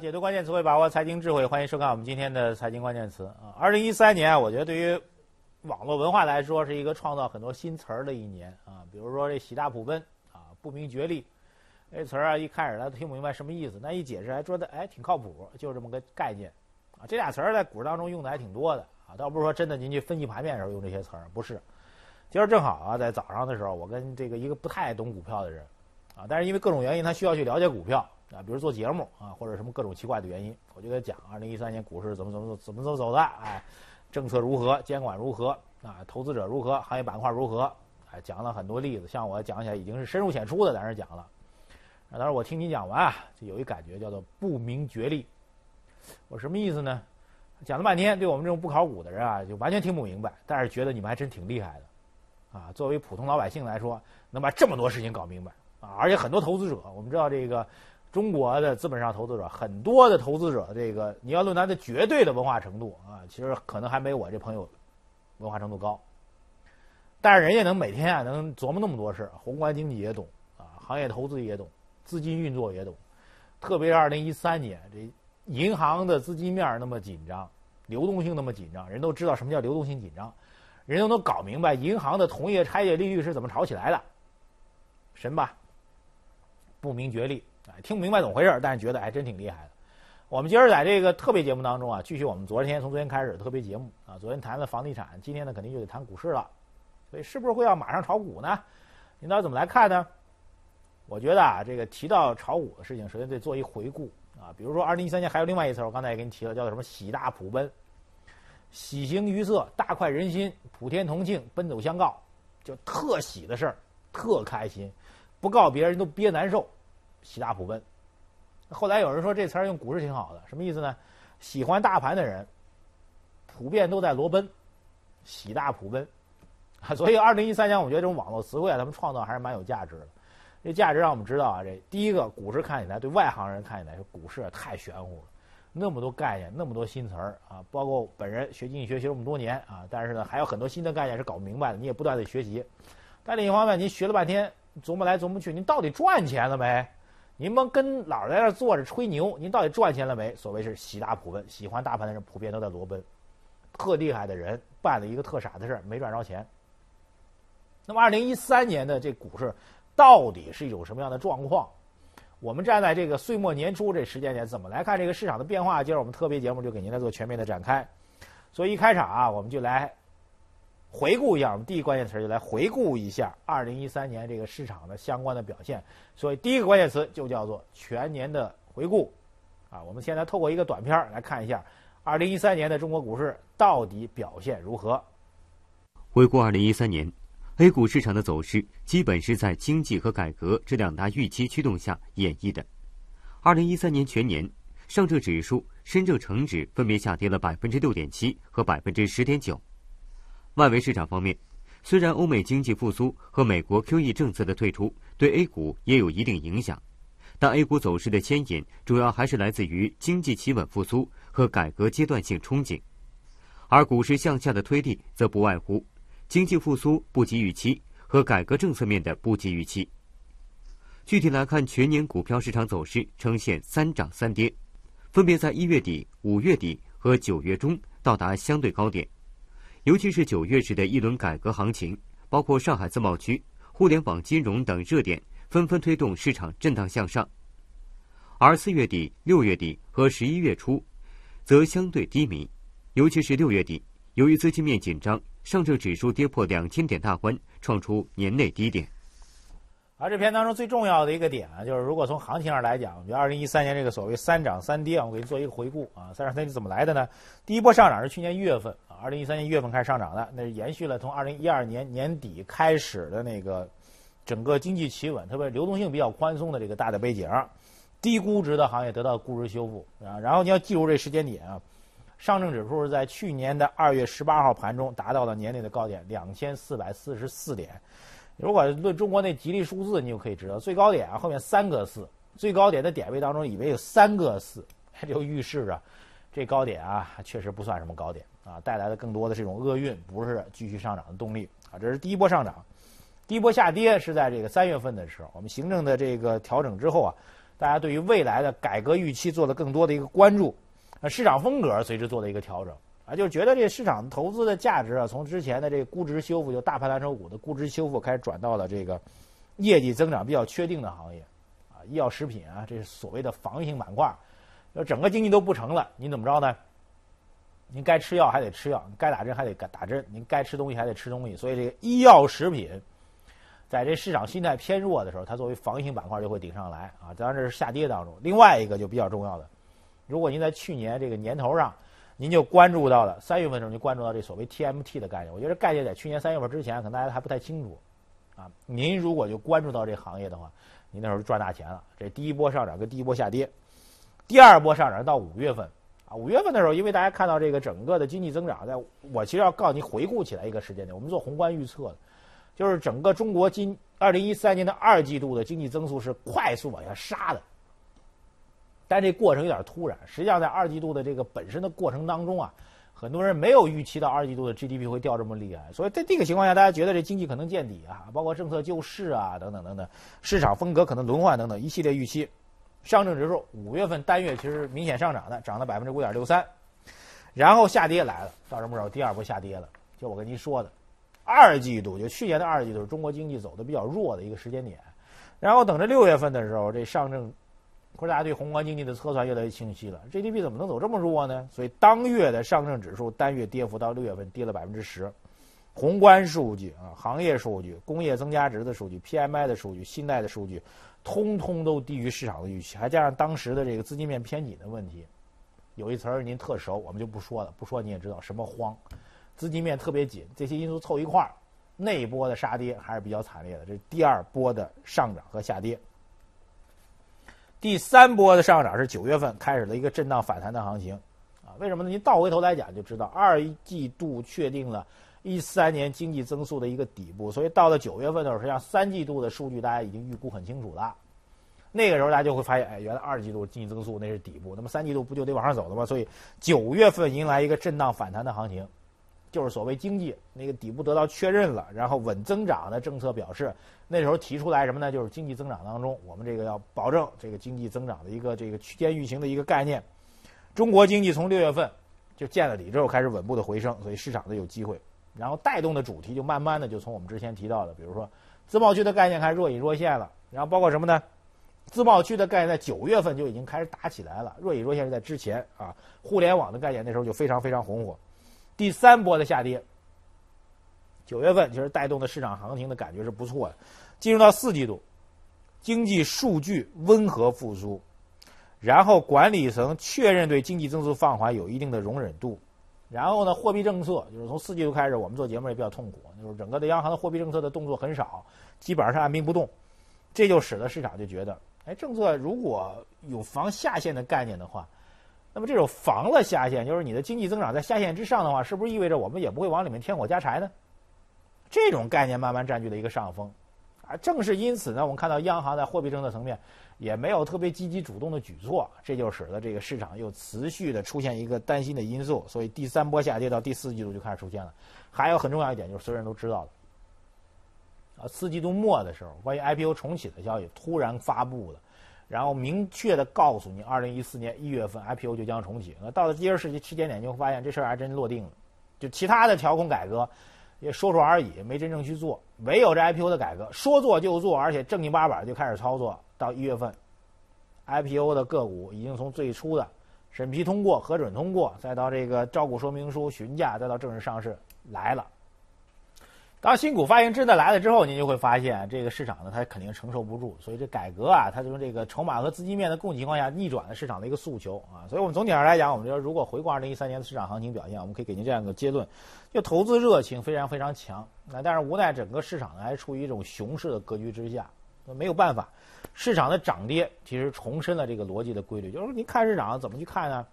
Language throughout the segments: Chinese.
解读关键词汇，把握财经智慧，欢迎收看我们今天的财经关键词啊。二零一三年，我觉得对于网络文化来说是一个创造很多新词儿的一年啊。比如说这喜大普奔啊，不明觉厉，这词儿啊，一开始他听不明白什么意思，那一解释还说的哎挺靠谱，就是这么个概念啊。这俩词儿在股市当中用的还挺多的啊，倒不是说真的您去分析盘面的时候用这些词儿，不是。今儿正好啊，在早上的时候，我跟这个一个不太懂股票的人啊，但是因为各种原因，他需要去了解股票。啊，比如做节目啊，或者什么各种奇怪的原因，我就给他讲，二零一三年股市怎么怎么怎么怎么走的，哎，政策如何，监管如何，啊，投资者如何，行业板块如何，哎，讲了很多例子，像我讲起来已经是深入浅出的在那讲了。当时我听你讲完啊，就有一感觉叫做不明觉厉。我什么意思呢？讲了半天，对我们这种不考股的人啊，就完全听不明白，但是觉得你们还真挺厉害的，啊，作为普通老百姓来说，能把这么多事情搞明白啊，而且很多投资者，我们知道这个。中国的资本上投资者很多的投资者，这个你要论他的绝对的文化程度啊，其实可能还没我这朋友文化程度高。但是人家能每天啊能琢磨那么多事宏观经济也懂啊，行业投资也懂，资金运作也懂。特别是二零一三年，这银行的资金面那么紧张，流动性那么紧张，人都知道什么叫流动性紧张，人都能搞明白银行的同业拆借利率是怎么炒起来的，神吧？不明觉厉。哎，听不明白怎么回事但是觉得还真挺厉害的。我们今儿在这个特别节目当中啊，继续我们昨天从昨天开始特别节目啊。昨天谈了房地产，今天呢肯定就得谈股市了。所以是不是会要马上炒股呢？领导怎么来看呢？我觉得啊，这个提到炒股的事情，首先得做一回顾啊。比如说，二零一三年还有另外一词，我刚才也给你提了，叫做什么“喜大普奔”，喜形于色，大快人心，普天同庆，奔走相告，就特喜的事儿，特开心，不告别人都憋难受。喜大普奔，后来有人说这词儿用股市挺好的，什么意思呢？喜欢大盘的人，普遍都在罗奔，喜大普奔，所以二零一三年我觉得这种网络词汇啊，他们创造还是蛮有价值的。这价值让我们知道啊，这第一个股市看起来对外行人看起来是股市太玄乎了，那么多概念，那么多新词儿啊，包括本人学经济学学这么多年啊，但是呢还有很多新的概念是搞不明白的，你也不断的学习。但另一方面，您学了半天琢磨来琢磨去，您到底赚钱了没？您甭跟老在那坐着吹牛，您到底赚钱了没？所谓是喜大普奔，喜欢大盘的人普遍都在裸奔，特厉害的人办了一个特傻的事儿，没赚着钱。那么，二零一三年的这股市到底是一种什么样的状况？我们站在这个岁末年初这时间点，怎么来看这个市场的变化？今儿我们特别节目就给您来做全面的展开。所以一开场啊，我们就来。回顾一下，我们第一关键词就来回顾一下二零一三年这个市场的相关的表现。所以第一个关键词就叫做全年的回顾。啊，我们现在透过一个短片来看一下二零一三年的中国股市到底表现如何。回顾二零一三年，A 股市场的走势基本是在经济和改革这两大预期驱动下演绎的。二零一三年全年，上证指数、深证成指分别下跌了百分之六点七和百分之十点九。外围市场方面，虽然欧美经济复苏和美国 QE 政策的退出对 A 股也有一定影响，但 A 股走势的牵引主要还是来自于经济企稳复苏和改革阶段性憧憬，而股市向下的推力则不外乎经济复苏不及预期和改革政策面的不及预期。具体来看，全年股票市场走势呈现三涨三跌，分别在一月底、五月底和九月中到达相对高点。尤其是九月时的一轮改革行情，包括上海自贸区、互联网金融等热点，纷纷推动市场震荡向上。而四月底、六月底和十一月初，则相对低迷。尤其是六月底，由于资金面紧张，上证指数跌破两千点大关，创出年内低点。而这篇当中最重要的一个点啊，就是如果从行情上来讲，我觉得二零一三年这个所谓三涨三跌啊，我给你做一个回顾啊。三涨三跌怎么来的呢？第一波上涨是去年一月份啊，二零一三年一月份开始上涨的，那是延续了从二零一二年年底开始的那个整个经济企稳，特别流动性比较宽松的这个大的背景，低估值的行业得到估值修复啊。然后你要记住这时间点啊，上证指数是在去年的二月十八号盘中达到了年内的高点两千四百四十四点。如果论中国那吉利数字，你就可以知道最高点啊后面三个四，最高点的点位当中以为有三个四，就预示着这高点啊确实不算什么高点啊，带来的更多的这种厄运，不是继续上涨的动力。啊。这是第一波上涨，第一波下跌是在这个三月份的时候，我们行政的这个调整之后啊，大家对于未来的改革预期做了更多的一个关注，那市场风格随之做了一个调整。啊，就觉得这市场投资的价值啊，从之前的这个估值修复，就大盘蓝筹股的估值修复，开始转到了这个业绩增长比较确定的行业啊，医药食品啊，这是所谓的防御性板块。要整个经济都不成了，您怎么着呢？您该吃药还得吃药，该打针还得打针，您该吃东西还得吃东西。所以这个医药食品，在这市场心态偏弱的时候，它作为防御性板块就会顶上来啊。当然这是下跌当中。另外一个就比较重要的，如果您在去年这个年头上，您就关注到了三月份的时候就关注到这所谓 TMT 的概念。我觉得概念在去年三月份之前，可能大家还不太清楚啊。您如果就关注到这行业的话，您那时候就赚大钱了。这第一波上涨跟第一波下跌，第二波上涨到五月份。啊，五月份的时候，因为大家看到这个整个的经济增长，在我其实要告诉你回顾起来一个时间点，我们做宏观预测的，就是整个中国今二零一三年的二季度的经济增速是快速往下杀的，但这过程有点突然。实际上，在二季度的这个本身的过程当中啊，很多人没有预期到二季度的 GDP 会掉这么厉害，所以在这个情况下，大家觉得这经济可能见底啊，包括政策救市啊等等等等，市场风格可能轮换等等一系列预期。上证指数五月份单月其实明显上涨的，涨了百分之五点六三，然后下跌来了，到什么时候？第二波下跌了，就我跟您说的，二季度就去年的二季度，中国经济走的比较弱的一个时间点，然后等着六月份的时候，这上证，或者大家对宏观经济的测算越来越清晰了，GDP 怎么能走这么弱呢？所以当月的上证指数单月跌幅到六月份跌了百分之十，宏观数据啊，行业数据、工业增加值的数据、PMI 的数据、信贷的数据。通通都低于市场的预期，还加上当时的这个资金面偏紧的问题，有一词儿您特熟，我们就不说了，不说你也知道什么慌，资金面特别紧，这些因素凑一块儿，那一波的杀跌还是比较惨烈的。这是第二波的上涨和下跌，第三波的上涨是九月份开始的一个震荡反弹的行情，啊，为什么呢？您倒回头来讲就知道，二季度确定了。一三年经济增速的一个底部，所以到了九月份的时候，实际上三季度的数据大家已经预估很清楚了。那个时候大家就会发现，哎，原来二季度经济增速那是底部，那么三季度不就得往上走了吗？所以九月份迎来一个震荡反弹的行情，就是所谓经济那个底部得到确认了，然后稳增长的政策表示，那时候提出来什么呢？就是经济增长当中，我们这个要保证这个经济增长的一个这个区间运行的一个概念。中国经济从六月份就见了底之后开始稳步的回升，所以市场的有机会。然后带动的主题就慢慢的就从我们之前提到的，比如说自贸区的概念开始若隐若现了。然后包括什么呢？自贸区的概念在九月份就已经开始打起来了，若隐若现是在之前啊。互联网的概念那时候就非常非常红火。第三波的下跌，九月份其实带动的市场行情的感觉是不错的。进入到四季度，经济数据温和复苏，然后管理层确认对经济增速放缓有一定的容忍度。然后呢，货币政策就是从四季度开始，我们做节目也比较痛苦，就是整个的央行的货币政策的动作很少，基本上是按兵不动，这就使得市场就觉得，哎，政策如果有防下限的概念的话，那么这种防了下限，就是你的经济增长在下限之上的话，是不是意味着我们也不会往里面添火加柴呢？这种概念慢慢占据了一个上风，啊，正是因此呢，我们看到央行在货币政策层面。也没有特别积极主动的举措，这就使得这个市场又持续的出现一个担心的因素，所以第三波下跌到第四季度就开始出现了。还有很重要一点就是，所有人都知道的，啊，四季度末的时候，关于 IPO 重启的消息突然发布了，然后明确的告诉你，二零一四年一月份 IPO 就将重启。那到了第二时期时间点，就会发现这事儿还真落定了，就其他的调控改革也说说而已，没真正去做，唯有这 IPO 的改革说做就做，而且正经八百就开始操作。到一月份，IPO 的个股已经从最初的审批通过、核准通过，再到这个招股说明书询价，再到正式上市来了。当新股发行真的来了之后，您就会发现这个市场呢，它肯定承受不住。所以这改革啊，它从这个筹码和资金面的供给情况下逆转了市场的一个诉求啊。所以我们总体上来讲，我们说如果回顾二零一三年的市场行情表现，我们可以给您这样一个结论：就投资热情非常非常强。那但是无奈整个市场呢，还处于一种熊市的格局之下。那没有办法，市场的涨跌其实重申了这个逻辑的规律，就是说您看市场怎么去看呢？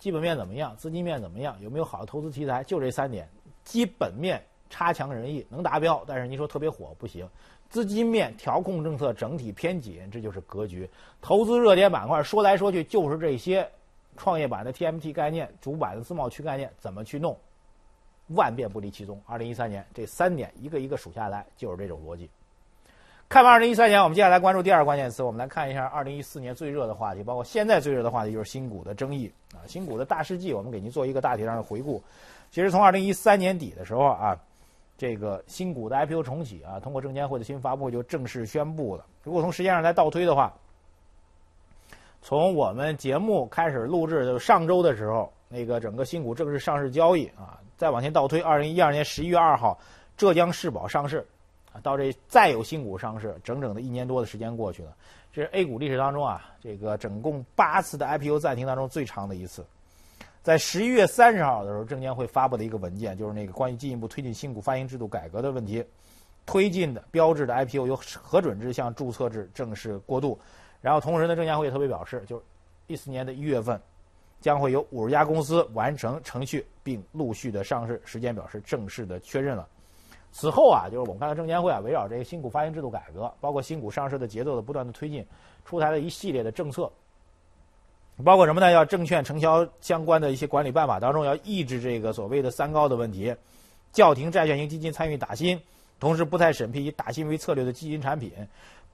基本面怎么样？资金面怎么样？有没有好的投资题材？就这三点，基本面差强人意，能达标，但是您说特别火不行。资金面调控政策整体偏紧，这就是格局。投资热点板块说来说去就是这些，创业板的 TMT 概念，主板的自贸区概念，怎么去弄？万变不离其宗。二零一三年这三点一个一个数下来，就是这种逻辑。看完二零一三年，我们接下来关注第二个关键词。我们来看一下二零一四年最热的话题，包括现在最热的话题就是新股的争议啊。新股的大事记，我们给您做一个大体上的回顾。其实从二零一三年底的时候啊，这个新股的 IPO 重启啊，通过证监会的新发布会就正式宣布了。如果从时间上来倒推的话，从我们节目开始录制，就上周的时候，那个整个新股正式上市交易啊，再往前倒推，二零一二年十一月二号，浙江世宝上市。啊，到这再有新股上市，整整的一年多的时间过去了，这是 A 股历史当中啊，这个总共八次的 IPO 暂停当中最长的一次。在十一月三十号的时候，证监会发布的一个文件，就是那个关于进一步推进新股发行制度改革的问题，推进的标志的 IPO 由核准制向注册制正式过渡。然后同时呢，证监会也特别表示，就是一四年的一月份，将会有五十家公司完成程序并陆续的上市，时间表示正式的确认了。此后啊，就是我们看到证监会啊，围绕这个新股发行制度改革，包括新股上市的节奏的不断的推进，出台了一系列的政策，包括什么呢？要证券承销相关的一些管理办法当中，要抑制这个所谓的三高的问题，叫停债券型基金参与打新，同时不再审批以打新为策略的基金产品，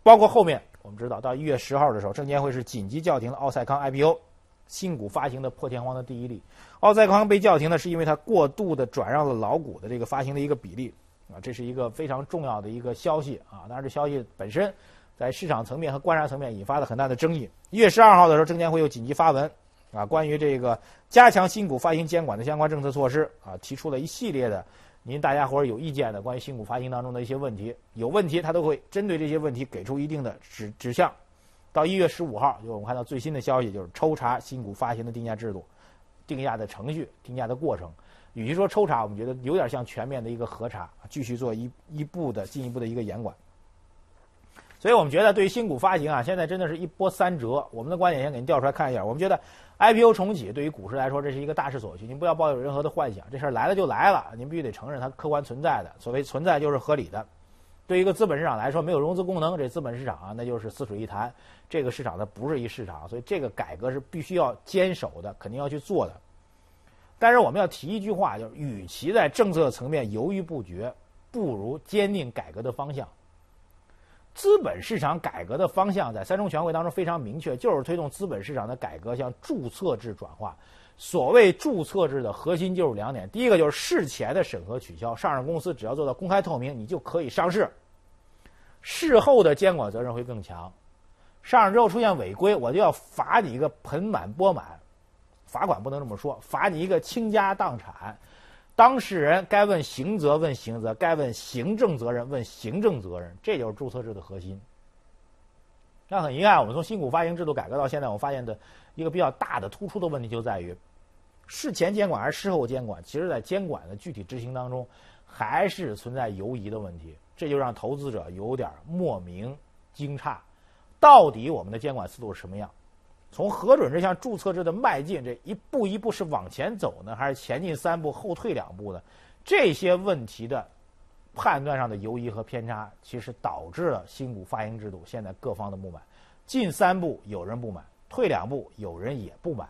包括后面我们知道到一月十号的时候，证监会是紧急叫停了奥赛康 IPO 新股发行的破天荒的第一例。奥赛康被叫停呢，是因为它过度的转让了老股的这个发行的一个比例。啊，这是一个非常重要的一个消息啊！当然，这消息本身在市场层面和观察层面引发了很大的争议。一月十二号的时候，证监会又紧急发文啊，关于这个加强新股发行监管的相关政策措施啊，提出了一系列的您大家伙儿有意见的关于新股发行当中的一些问题，有问题他都会针对这些问题给出一定的指指向。到一月十五号，就我们看到最新的消息，就是抽查新股发行的定价制度、定价的程序、定价的过程。与其说抽查，我们觉得有点像全面的一个核查，继续做一一步的进一步的一个严管。所以我们觉得，对于新股发行啊，现在真的是一波三折。我们的观点先给您调出来看一下。我们觉得 IPO 重启对于股市来说，这是一个大势所趋。您不要抱有任何的幻想，这事儿来了就来了，您必须得承认它客观存在的。所谓存在就是合理的。对于一个资本市场来说，没有融资功能，这资本市场啊，那就是死水一潭。这个市场它不是一市场，所以这个改革是必须要坚守的，肯定要去做的。但是我们要提一句话，就是与其在政策层面犹豫不决，不如坚定改革的方向。资本市场改革的方向在三中全会当中非常明确，就是推动资本市场的改革向注册制转化。所谓注册制的核心就是两点：第一个就是事前的审核取消，上市公司只要做到公开透明，你就可以上市；事后的监管责任会更强。上市之后出现违规，我就要罚你一个盆满钵满。罚款不能这么说，罚你一个倾家荡产。当事人该问刑责问刑责，该问行政责任问行政责任，这就是注册制的核心。那很遗憾，我们从新股发行制度改革到现在，我发现的一个比较大的突出的问题就在于，事前监管还是事后监管，其实在监管的具体执行当中，还是存在犹疑的问题，这就让投资者有点莫名惊诧，到底我们的监管思路是什么样？从核准制向注册制的迈进，这一步一步是往前走呢，还是前进三步后退两步呢？这些问题的判断上的犹疑和偏差，其实导致了新股发行制度现在各方的不满。进三步有人不满，退两步有人也不满。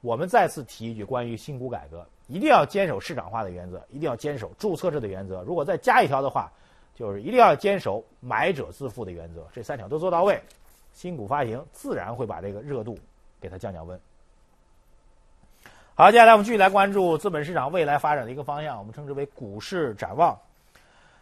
我们再次提一句，关于新股改革，一定要坚守市场化的原则，一定要坚守注册制的原则。如果再加一条的话，就是一定要坚守买者自负的原则。这三条都做到位。新股发行自然会把这个热度给它降降温。好，接下来我们继续来关注资本市场未来发展的一个方向，我们称之为股市展望。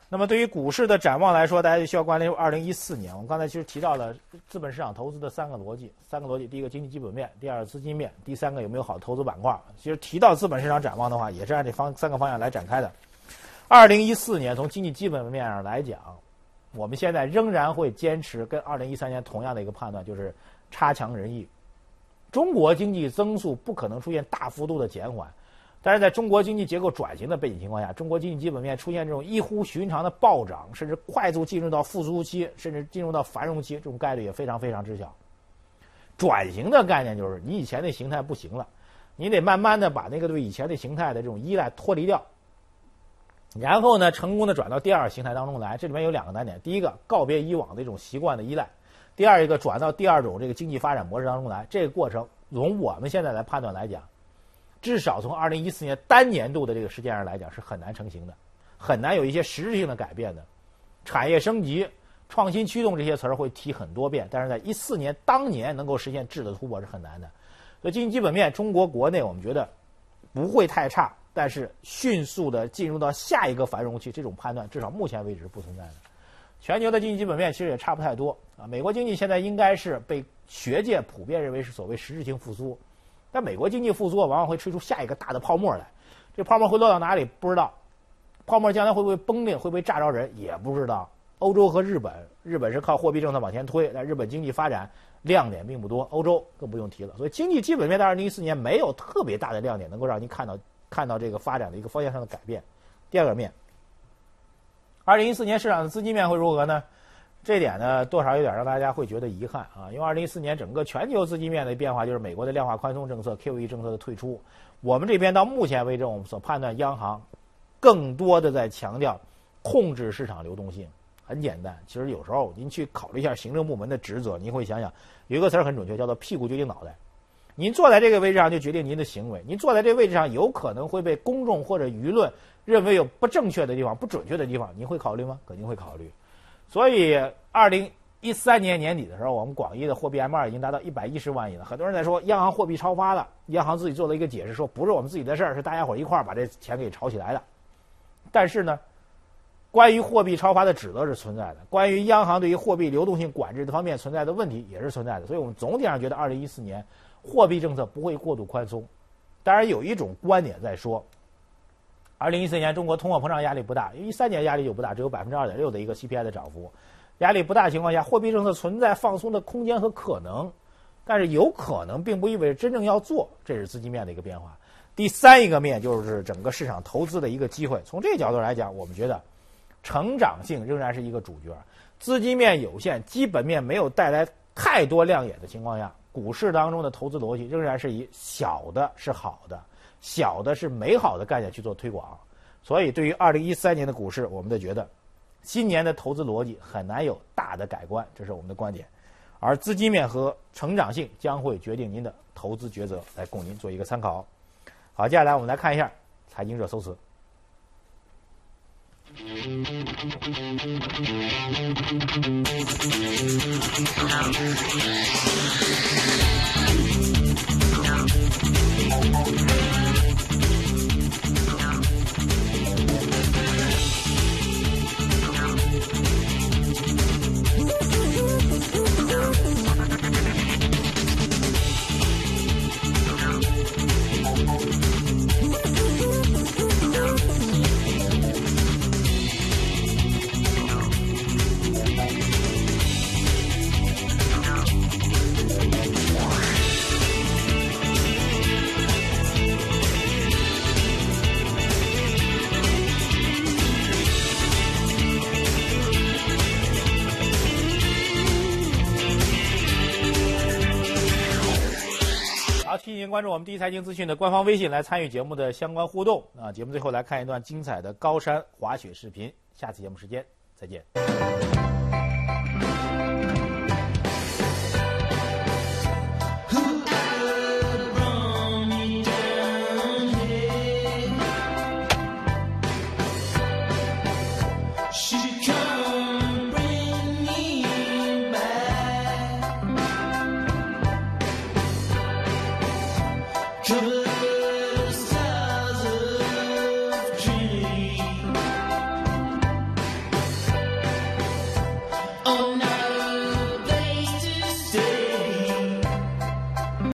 那么，对于股市的展望来说，大家就需要关注二零一四年。我们刚才其实提到了资本市场投资的三个逻辑，三个逻辑：第一个经济基本面，第二个资金面，第三个有没有好的投资板块。其实提到资本市场展望的话，也是按这方三个方向来展开的。二零一四年从经济基本面上来讲。我们现在仍然会坚持跟二零一三年同样的一个判断，就是差强人意。中国经济增速不可能出现大幅度的减缓，但是在中国经济结构转型的背景情况下，中国经济基本面出现这种异乎寻常的暴涨，甚至快速进入到复苏期，甚至进入到繁荣期，这种概率也非常非常之小。转型的概念就是你以前的形态不行了，你得慢慢的把那个对以前的形态的这种依赖脱离掉。然后呢，成功的转到第二形态当中来，这里面有两个难点：第一个，告别以往的一种习惯的依赖；第二一个，转到第二种这个经济发展模式当中来。这个过程，从我们现在来判断来讲，至少从二零一四年单年度的这个时间上来讲，是很难成型的，很难有一些实质性的改变的。产业升级、创新驱动这些词儿会提很多遍，但是在一四年当年能够实现质的突破是很难的。所以经济基本面，中国国内我们觉得不会太差，但是迅速的进入到下一个繁荣期，这种判断至少目前为止是不存在的。全球的经济基本面其实也差不太多啊。美国经济现在应该是被学界普遍认为是所谓实质性复苏，但美国经济复苏往往会吹出下一个大的泡沫来，这泡沫会落到哪里不知道，泡沫将来会不会崩裂，会不会炸着人也不知道。欧洲和日本，日本是靠货币政策往前推，但日本经济发展亮点并不多，欧洲更不用提了。所以经济基本面在二零一四年没有特别大的亮点，能够让您看到看到这个发展的一个方向上的改变。第二个面，二零一四年市场的资金面会如何呢？这点呢，多少有点让大家会觉得遗憾啊，因为二零一四年整个全球资金面的变化就是美国的量化宽松政策、QE 政策的退出。我们这边到目前为止，我们所判断，央行更多的在强调控制市场流动性。很简单，其实有时候您去考虑一下行政部门的职责，您会想想，有一个词儿很准确，叫做“屁股决定脑袋”。您坐在这个位置上，就决定您的行为。您坐在这个位置上，有可能会被公众或者舆论认为有不正确的地方、不准确的地方，您会考虑吗？肯定会考虑。所以，二零一三年年底的时候，我们广义的货币 M 二已经达到一百一十万亿了。很多人在说央行货币超发了，央行自己做了一个解释，说不是我们自己的事儿，是大家伙儿一块儿把这钱给炒起来的。但是呢？关于货币超发的指责是存在的，关于央行对于货币流动性管制的方面存在的问题也是存在的，所以我们总体上觉得二零一四年货币政策不会过度宽松。当然，有一种观点在说，二零一四年中国通货膨胀压力不大，因为一三年压力就不大，只有百分之二点六的一个 CPI 的涨幅，压力不大情况下，货币政策存在放松的空间和可能，但是有可能并不意味着真正要做，这是资金面的一个变化。第三一个面就是整个市场投资的一个机会，从这个角度来讲，我们觉得。成长性仍然是一个主角，资金面有限，基本面没有带来太多亮眼的情况下，股市当中的投资逻辑仍然是以小的是好的，小的是美好的概念去做推广。所以，对于二零一三年的股市，我们就觉得，今年的投资逻辑很难有大的改观，这是我们的观点。而资金面和成长性将会决定您的投资抉择，来供您做一个参考。好，接下来我们来看一下财经热搜词。Thank you. 关注我们第一财经资讯的官方微信来参与节目的相关互动啊！节目最后来看一段精彩的高山滑雪视频。下次节目时间再见。